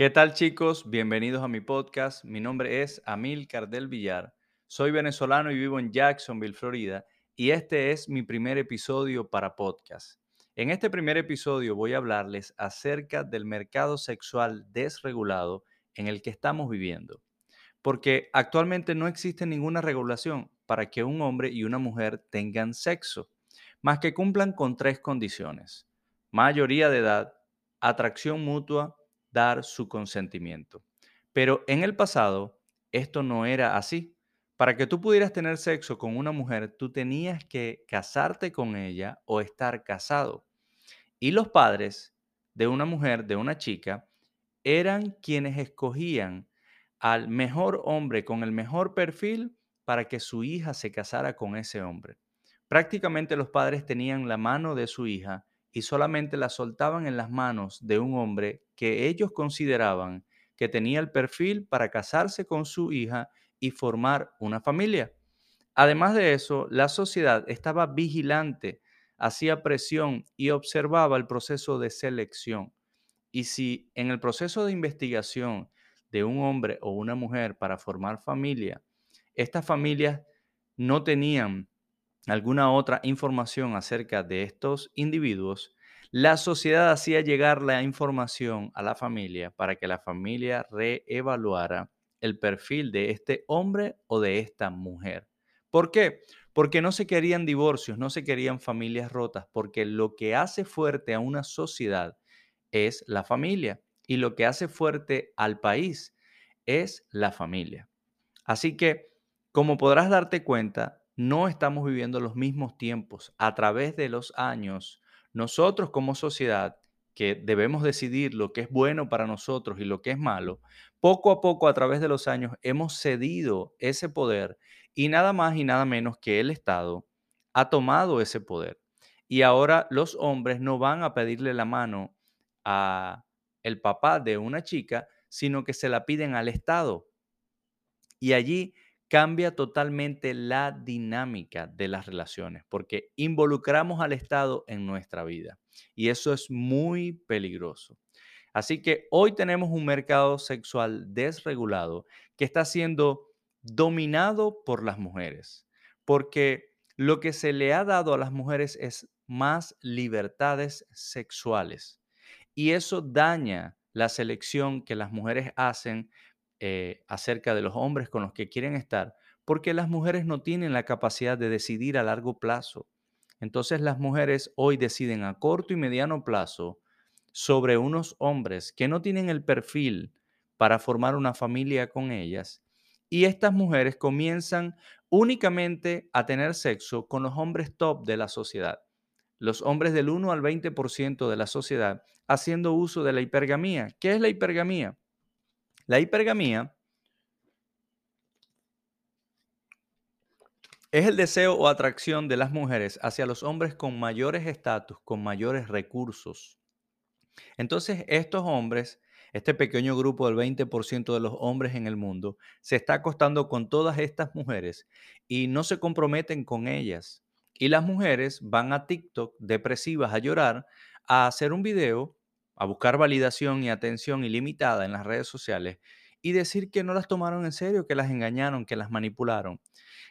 ¿Qué tal chicos? Bienvenidos a mi podcast. Mi nombre es Amil Cardel Villar. Soy venezolano y vivo en Jacksonville, Florida, y este es mi primer episodio para podcast. En este primer episodio voy a hablarles acerca del mercado sexual desregulado en el que estamos viviendo, porque actualmente no existe ninguna regulación para que un hombre y una mujer tengan sexo, más que cumplan con tres condiciones. Mayoría de edad, atracción mutua, dar su consentimiento. Pero en el pasado esto no era así. Para que tú pudieras tener sexo con una mujer, tú tenías que casarte con ella o estar casado. Y los padres de una mujer, de una chica, eran quienes escogían al mejor hombre con el mejor perfil para que su hija se casara con ese hombre. Prácticamente los padres tenían la mano de su hija y solamente la soltaban en las manos de un hombre que ellos consideraban que tenía el perfil para casarse con su hija y formar una familia. Además de eso, la sociedad estaba vigilante, hacía presión y observaba el proceso de selección. Y si en el proceso de investigación de un hombre o una mujer para formar familia, estas familias no tenían alguna otra información acerca de estos individuos, la sociedad hacía llegar la información a la familia para que la familia reevaluara el perfil de este hombre o de esta mujer. ¿Por qué? Porque no se querían divorcios, no se querían familias rotas, porque lo que hace fuerte a una sociedad es la familia y lo que hace fuerte al país es la familia. Así que, como podrás darte cuenta, no estamos viviendo los mismos tiempos. A través de los años, nosotros como sociedad, que debemos decidir lo que es bueno para nosotros y lo que es malo, poco a poco a través de los años hemos cedido ese poder y nada más y nada menos que el Estado ha tomado ese poder. Y ahora los hombres no van a pedirle la mano a el papá de una chica, sino que se la piden al Estado. Y allí cambia totalmente la dinámica de las relaciones, porque involucramos al Estado en nuestra vida y eso es muy peligroso. Así que hoy tenemos un mercado sexual desregulado que está siendo dominado por las mujeres, porque lo que se le ha dado a las mujeres es más libertades sexuales y eso daña la selección que las mujeres hacen eh, acerca de los hombres con los que quieren estar, porque las mujeres no tienen la capacidad de decidir a largo plazo. Entonces las mujeres hoy deciden a corto y mediano plazo sobre unos hombres que no tienen el perfil para formar una familia con ellas. Y estas mujeres comienzan únicamente a tener sexo con los hombres top de la sociedad. Los hombres del 1 al 20% de la sociedad haciendo uso de la hipergamía. ¿Qué es la hipergamía? La hipergamía es el deseo o atracción de las mujeres hacia los hombres con mayores estatus, con mayores recursos. Entonces, estos hombres, este pequeño grupo del 20% de los hombres en el mundo, se está acostando con todas estas mujeres y no se comprometen con ellas. Y las mujeres van a TikTok depresivas a llorar, a hacer un video a buscar validación y atención ilimitada en las redes sociales y decir que no las tomaron en serio, que las engañaron, que las manipularon.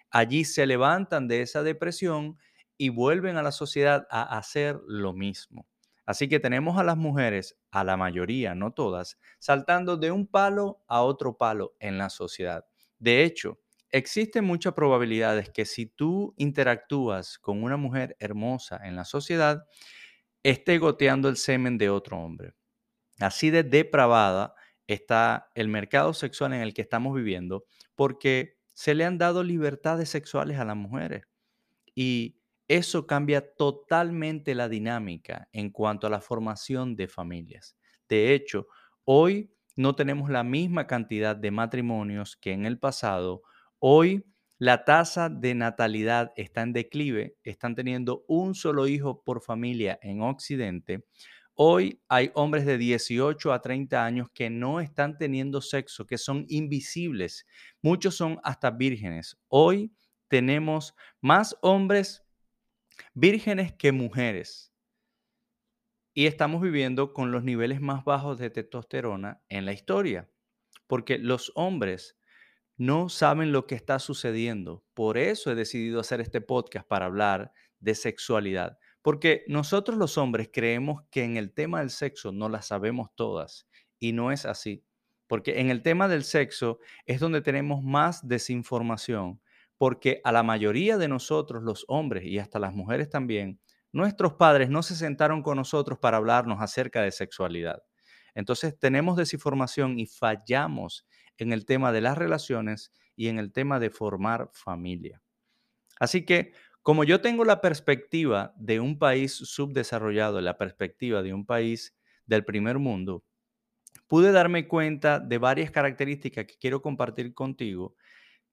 Allí se levantan de esa depresión y vuelven a la sociedad a hacer lo mismo. Así que tenemos a las mujeres, a la mayoría, no todas, saltando de un palo a otro palo en la sociedad. De hecho, existen muchas probabilidades que si tú interactúas con una mujer hermosa en la sociedad, esté goteando el semen de otro hombre. Así de depravada está el mercado sexual en el que estamos viviendo porque se le han dado libertades sexuales a las mujeres. Y eso cambia totalmente la dinámica en cuanto a la formación de familias. De hecho, hoy no tenemos la misma cantidad de matrimonios que en el pasado. Hoy la tasa de natalidad está en declive, están teniendo un solo hijo por familia en Occidente. Hoy hay hombres de 18 a 30 años que no están teniendo sexo, que son invisibles. Muchos son hasta vírgenes. Hoy tenemos más hombres vírgenes que mujeres. y estamos viviendo con los niveles más bajos de testosterona en la historia, porque los hombres no saben lo que está sucediendo. Por eso he decidido hacer este podcast para hablar de sexualidad, porque nosotros los hombres creemos que en el tema del sexo no la sabemos todas y no es así, porque en el tema del sexo es donde tenemos más desinformación, porque a la mayoría de nosotros los hombres y hasta las mujeres también, nuestros padres no se sentaron con nosotros para hablarnos acerca de sexualidad. Entonces tenemos desinformación y fallamos en el tema de las relaciones y en el tema de formar familia. Así que como yo tengo la perspectiva de un país subdesarrollado, la perspectiva de un país del primer mundo, pude darme cuenta de varias características que quiero compartir contigo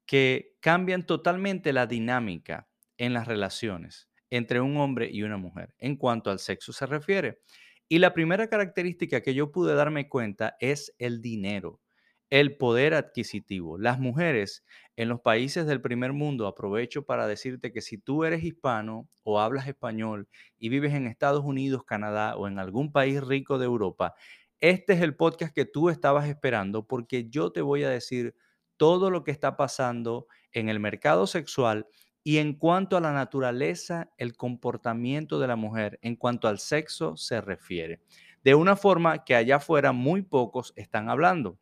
que cambian totalmente la dinámica en las relaciones entre un hombre y una mujer en cuanto al sexo se refiere. Y la primera característica que yo pude darme cuenta es el dinero, el poder adquisitivo. Las mujeres en los países del primer mundo, aprovecho para decirte que si tú eres hispano o hablas español y vives en Estados Unidos, Canadá o en algún país rico de Europa, este es el podcast que tú estabas esperando porque yo te voy a decir todo lo que está pasando en el mercado sexual y en cuanto a la naturaleza, el comportamiento de la mujer, en cuanto al sexo se refiere, de una forma que allá afuera muy pocos están hablando.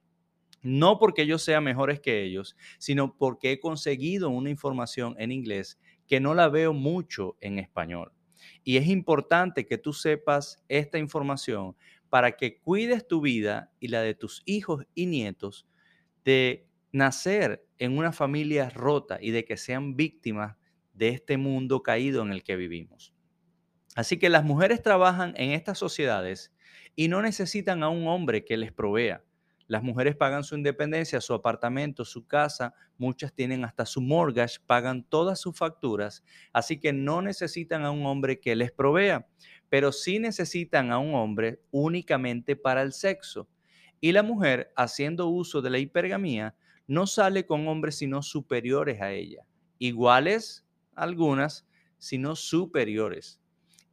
No porque yo sea mejores que ellos, sino porque he conseguido una información en inglés que no la veo mucho en español. Y es importante que tú sepas esta información para que cuides tu vida y la de tus hijos y nietos de nacer en una familia rota y de que sean víctimas de este mundo caído en el que vivimos. Así que las mujeres trabajan en estas sociedades y no necesitan a un hombre que les provea. Las mujeres pagan su independencia, su apartamento, su casa, muchas tienen hasta su mortgage, pagan todas sus facturas, así que no necesitan a un hombre que les provea, pero sí necesitan a un hombre únicamente para el sexo. Y la mujer, haciendo uso de la hipergamía, no sale con hombres sino superiores a ella, iguales algunas, sino superiores.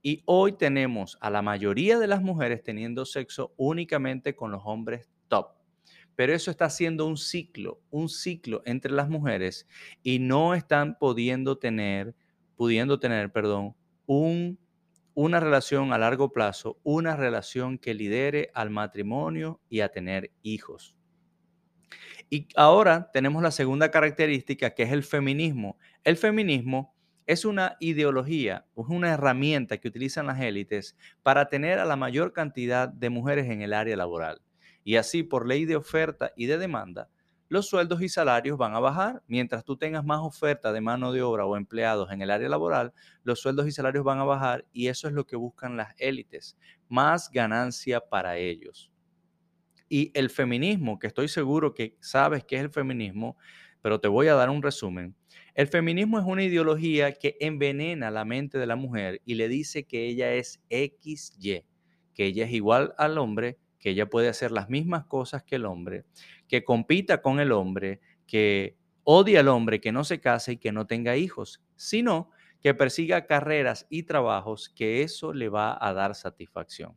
Y hoy tenemos a la mayoría de las mujeres teniendo sexo únicamente con los hombres top. Pero eso está siendo un ciclo, un ciclo entre las mujeres y no están pudiendo tener, pudiendo tener, perdón, un, una relación a largo plazo, una relación que lidere al matrimonio y a tener hijos. Y ahora tenemos la segunda característica que es el feminismo. El feminismo es una ideología, es una herramienta que utilizan las élites para tener a la mayor cantidad de mujeres en el área laboral. Y así, por ley de oferta y de demanda, los sueldos y salarios van a bajar. Mientras tú tengas más oferta de mano de obra o empleados en el área laboral, los sueldos y salarios van a bajar y eso es lo que buscan las élites, más ganancia para ellos. Y el feminismo, que estoy seguro que sabes qué es el feminismo, pero te voy a dar un resumen. El feminismo es una ideología que envenena la mente de la mujer y le dice que ella es XY, que ella es igual al hombre, que ella puede hacer las mismas cosas que el hombre, que compita con el hombre, que odia al hombre, que no se case y que no tenga hijos, sino que persiga carreras y trabajos que eso le va a dar satisfacción.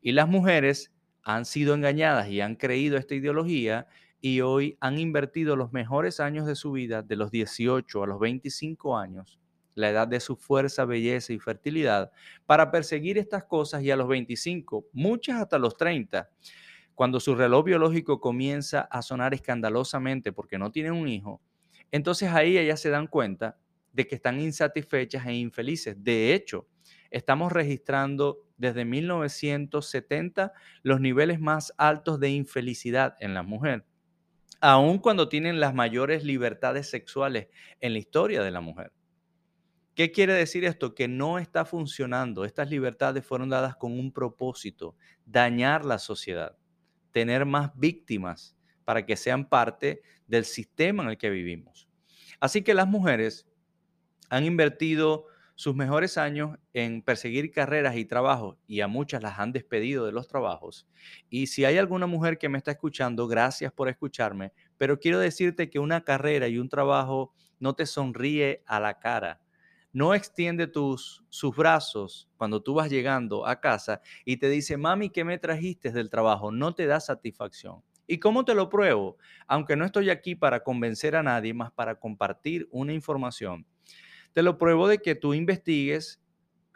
Y las mujeres han sido engañadas y han creído esta ideología y hoy han invertido los mejores años de su vida, de los 18 a los 25 años, la edad de su fuerza, belleza y fertilidad, para perseguir estas cosas y a los 25, muchas hasta los 30, cuando su reloj biológico comienza a sonar escandalosamente porque no tienen un hijo, entonces ahí ellas se dan cuenta de que están insatisfechas e infelices. De hecho, estamos registrando desde 1970 los niveles más altos de infelicidad en la mujer, aun cuando tienen las mayores libertades sexuales en la historia de la mujer. ¿Qué quiere decir esto? Que no está funcionando. Estas libertades fueron dadas con un propósito, dañar la sociedad, tener más víctimas para que sean parte del sistema en el que vivimos. Así que las mujeres han invertido sus mejores años en perseguir carreras y trabajos y a muchas las han despedido de los trabajos. Y si hay alguna mujer que me está escuchando, gracias por escucharme, pero quiero decirte que una carrera y un trabajo no te sonríe a la cara. No extiende tus, sus brazos cuando tú vas llegando a casa y te dice, mami, ¿qué me trajiste del trabajo? No te da satisfacción. ¿Y cómo te lo pruebo? Aunque no estoy aquí para convencer a nadie, más para compartir una información. Te lo pruebo de que tú investigues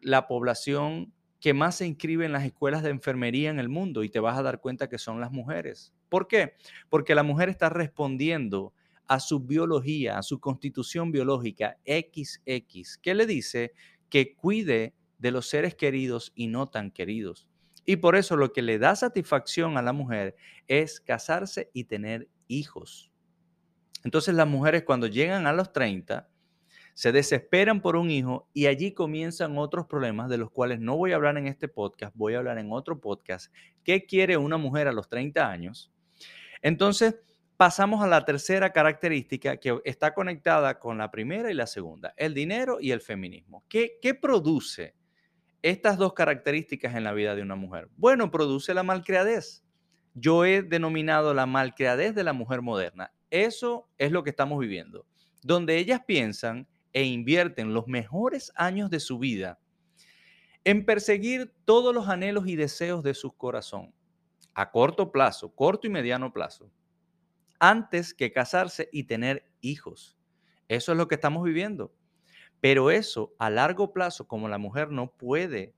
la población que más se inscribe en las escuelas de enfermería en el mundo y te vas a dar cuenta que son las mujeres. ¿Por qué? Porque la mujer está respondiendo a su biología, a su constitución biológica XX, que le dice que cuide de los seres queridos y no tan queridos. Y por eso lo que le da satisfacción a la mujer es casarse y tener hijos. Entonces las mujeres cuando llegan a los 30 se desesperan por un hijo y allí comienzan otros problemas de los cuales no voy a hablar en este podcast, voy a hablar en otro podcast. ¿Qué quiere una mujer a los 30 años? Entonces, pasamos a la tercera característica que está conectada con la primera y la segunda, el dinero y el feminismo. ¿Qué, produce estas dos características en la vida de una mujer? Bueno, produce la malcriadez. Yo he denominado la malcriadez de la mujer moderna. Eso es lo que estamos viviendo, donde ellas piensan e invierten los mejores años de su vida en perseguir todos los anhelos y deseos de su corazón a corto plazo, corto y mediano plazo, antes que casarse y tener hijos. Eso es lo que estamos viviendo. Pero eso a largo plazo, como la mujer no puede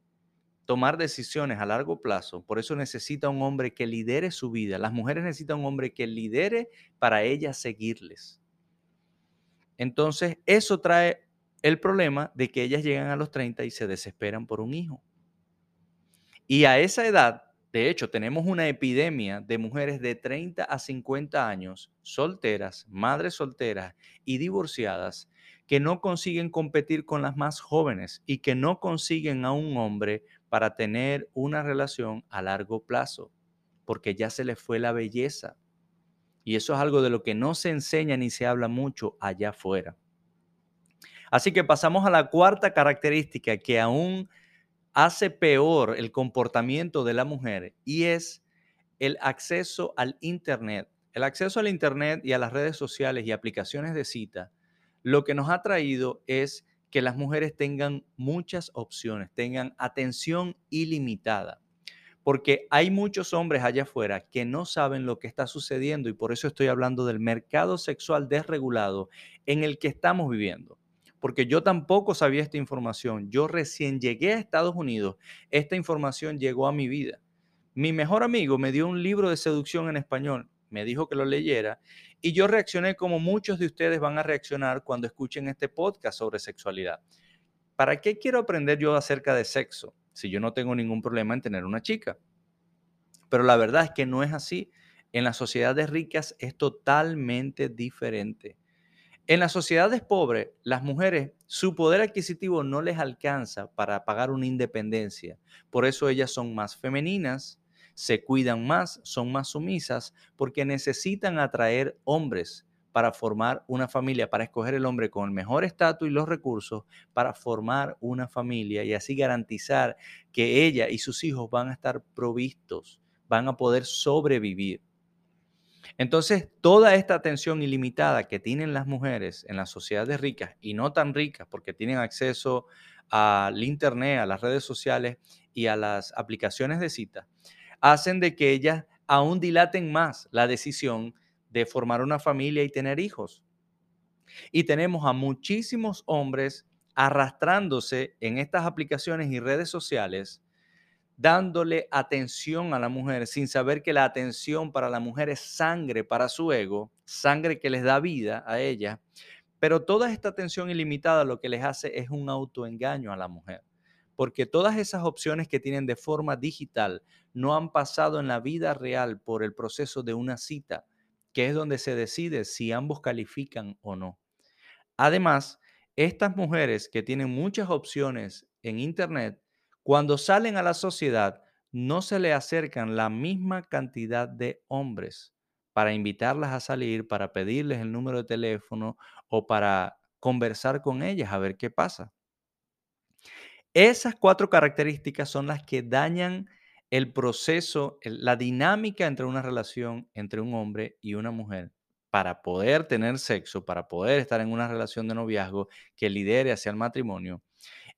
tomar decisiones a largo plazo, por eso necesita un hombre que lidere su vida. Las mujeres necesitan un hombre que lidere para ellas seguirles. Entonces, eso trae el problema de que ellas llegan a los 30 y se desesperan por un hijo. Y a esa edad, de hecho, tenemos una epidemia de mujeres de 30 a 50 años, solteras, madres solteras y divorciadas, que no consiguen competir con las más jóvenes y que no consiguen a un hombre para tener una relación a largo plazo, porque ya se les fue la belleza, y eso es algo de lo que no se enseña ni se habla mucho allá afuera. Así que pasamos a la cuarta característica que aún hace peor el comportamiento de la mujer y es el acceso al Internet. El acceso al Internet y a las redes sociales y aplicaciones de cita, lo que nos ha traído es que las mujeres tengan muchas opciones, tengan atención ilimitada porque hay muchos hombres allá afuera que no saben lo que está sucediendo y por eso estoy hablando del mercado sexual desregulado en el que estamos viviendo. Porque yo tampoco sabía esta información. Yo recién llegué a Estados Unidos, esta información llegó a mi vida. Mi mejor amigo me dio un libro de seducción en español, me dijo que lo leyera y yo reaccioné como muchos de ustedes van a reaccionar cuando escuchen este podcast sobre sexualidad. ¿Para qué quiero aprender yo acerca de sexo? si yo no tengo ningún problema en tener una chica. Pero la verdad es que no es así. En las sociedades ricas es totalmente diferente. En las sociedades pobres, las mujeres, su poder adquisitivo no les alcanza para pagar una independencia. Por eso ellas son más femeninas, se cuidan más, son más sumisas, porque necesitan atraer hombres para formar una familia, para escoger el hombre con el mejor estatus y los recursos para formar una familia y así garantizar que ella y sus hijos van a estar provistos, van a poder sobrevivir. Entonces, toda esta atención ilimitada que tienen las mujeres en las sociedades ricas y no tan ricas porque tienen acceso al Internet, a las redes sociales y a las aplicaciones de cita, hacen de que ellas aún dilaten más la decisión de formar una familia y tener hijos. Y tenemos a muchísimos hombres arrastrándose en estas aplicaciones y redes sociales, dándole atención a la mujer sin saber que la atención para la mujer es sangre para su ego, sangre que les da vida a ella. Pero toda esta atención ilimitada lo que les hace es un autoengaño a la mujer, porque todas esas opciones que tienen de forma digital no han pasado en la vida real por el proceso de una cita, que es donde se decide si ambos califican o no. Además, estas mujeres que tienen muchas opciones en Internet, cuando salen a la sociedad, no se le acercan la misma cantidad de hombres para invitarlas a salir, para pedirles el número de teléfono o para conversar con ellas a ver qué pasa. Esas cuatro características son las que dañan el proceso, la dinámica entre una relación entre un hombre y una mujer para poder tener sexo, para poder estar en una relación de noviazgo que lidere hacia el matrimonio.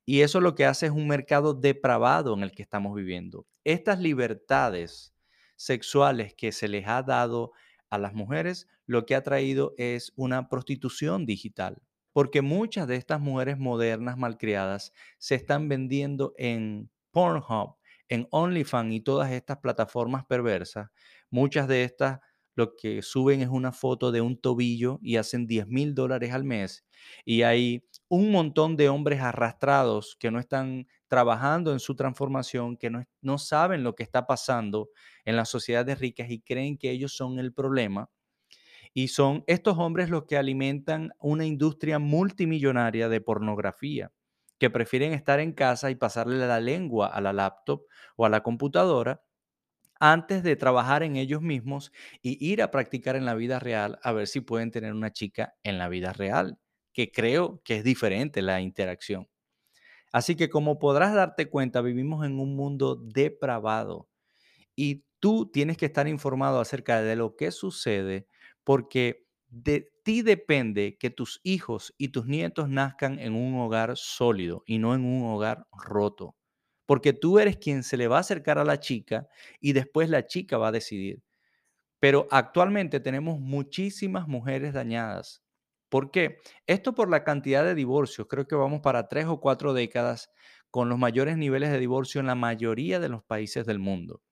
Y eso lo que hace es un mercado depravado en el que estamos viviendo. Estas libertades sexuales que se les ha dado a las mujeres, lo que ha traído es una prostitución digital, porque muchas de estas mujeres modernas malcriadas se están vendiendo en Pornhub, en OnlyFans y todas estas plataformas perversas. Muchas de estas lo que suben es una foto de un tobillo y hacen 10 mil dólares al mes. Y hay un montón de hombres arrastrados que no están trabajando en su transformación, que no, no saben lo que está pasando en las sociedades ricas y creen que ellos son el problema. Y son estos hombres los que alimentan una industria multimillonaria de pornografía, que prefieren estar en casa y pasarle la lengua a la laptop o a la computadora antes de trabajar en ellos mismos y ir a practicar en la vida real a ver si pueden tener una chica en la vida real, que creo que es diferente la interacción. Así que como podrás darte cuenta, vivimos en un mundo depravado y tú tienes que estar informado acerca de lo que sucede porque de ti depende que tus hijos y tus nietos nazcan en un hogar sólido y no en un hogar roto porque tú eres quien se le va a acercar a la chica y después la chica va a decidir. Pero actualmente tenemos muchísimas mujeres dañadas. ¿Por qué? Esto por la cantidad de divorcios. Creo que vamos para tres o cuatro décadas con los mayores niveles de divorcio en la mayoría de los países del mundo.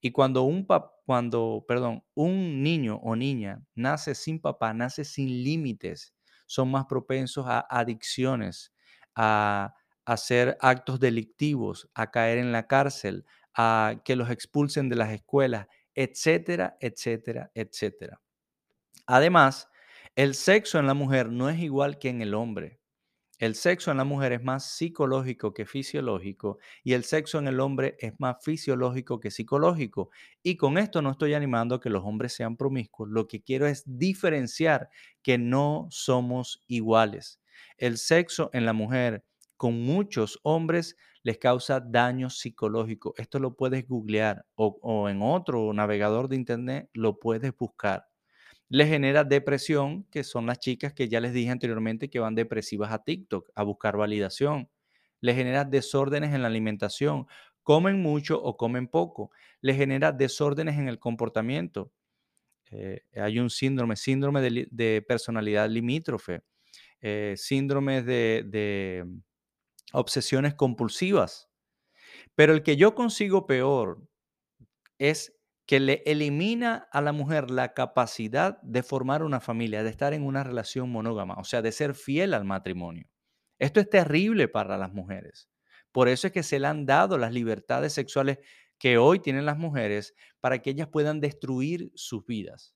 Y cuando un, cuando, perdón, un niño o niña nace sin papá, nace sin límites, son más propensos a adicciones, a hacer actos delictivos, a caer en la cárcel, a que los expulsen de las escuelas, etcétera, etcétera, etcétera. Además, el sexo en la mujer no es igual que en el hombre. El sexo en la mujer es más psicológico que fisiológico y el sexo en el hombre es más fisiológico que psicológico. Y con esto no estoy animando a que los hombres sean promiscuos. Lo que quiero es diferenciar que no somos iguales. El sexo en la mujer con muchos hombres les causa daño psicológico. Esto lo puedes googlear o, en otro navegador de internet lo puedes buscar le genera depresión, que son las chicas que ya les dije anteriormente que van depresivas a TikTok a buscar validación. Le genera desórdenes en la alimentación, comen mucho o comen poco. Le genera desórdenes en el comportamiento. Eh, hay un síndrome, síndrome de, personalidad limítrofe, eh, síndromes de obsesiones compulsivas. Pero el que yo consigo peor es que le elimina a la mujer la capacidad de formar una familia, de estar en una relación monógama, o sea, de ser fiel al matrimonio. Esto es terrible para las mujeres. Por eso es que se le han dado las libertades sexuales que hoy tienen las mujeres para que ellas puedan destruir sus vidas.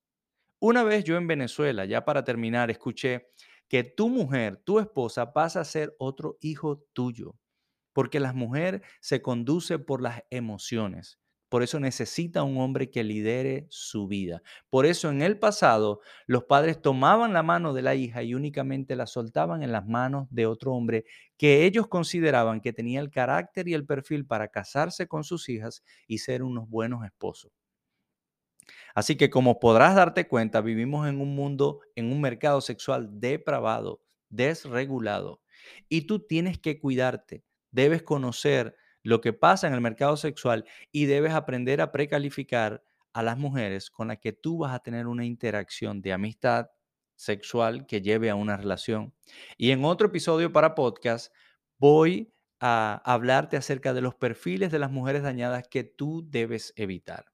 Una vez yo en Venezuela, ya para terminar, escuché que tu mujer, tu esposa, pasa a ser otro hijo tuyo, porque la mujer se conduce por las emociones. Por eso necesita un hombre que lidere su vida. Por eso en el pasado los padres tomaban la mano de la hija y únicamente la soltaban en las manos de otro hombre que ellos consideraban que tenía el carácter y el perfil para casarse con sus hijas y ser unos buenos esposos. Así que como podrás darte cuenta, vivimos en un mundo, en un mercado sexual depravado, desregulado. Y tú tienes que cuidarte, debes conocer lo que pasa en el mercado sexual y debes aprender a precalificar a las mujeres con las que tú vas a tener una interacción de amistad sexual que lleve a una relación. Y en otro episodio para podcast voy a hablarte acerca de los perfiles de las mujeres dañadas que tú debes evitar.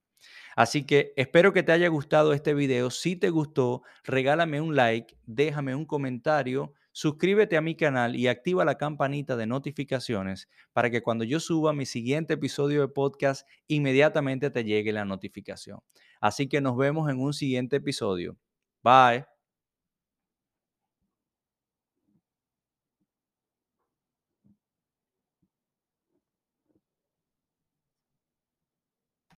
Así que espero que te haya gustado este video. Si te gustó, regálame un like, déjame un comentario suscríbete a mi canal y activa la campanita de notificaciones para que cuando yo suba mi siguiente episodio de podcast, inmediatamente te llegue la notificación. Así que nos vemos en un siguiente episodio. Bye.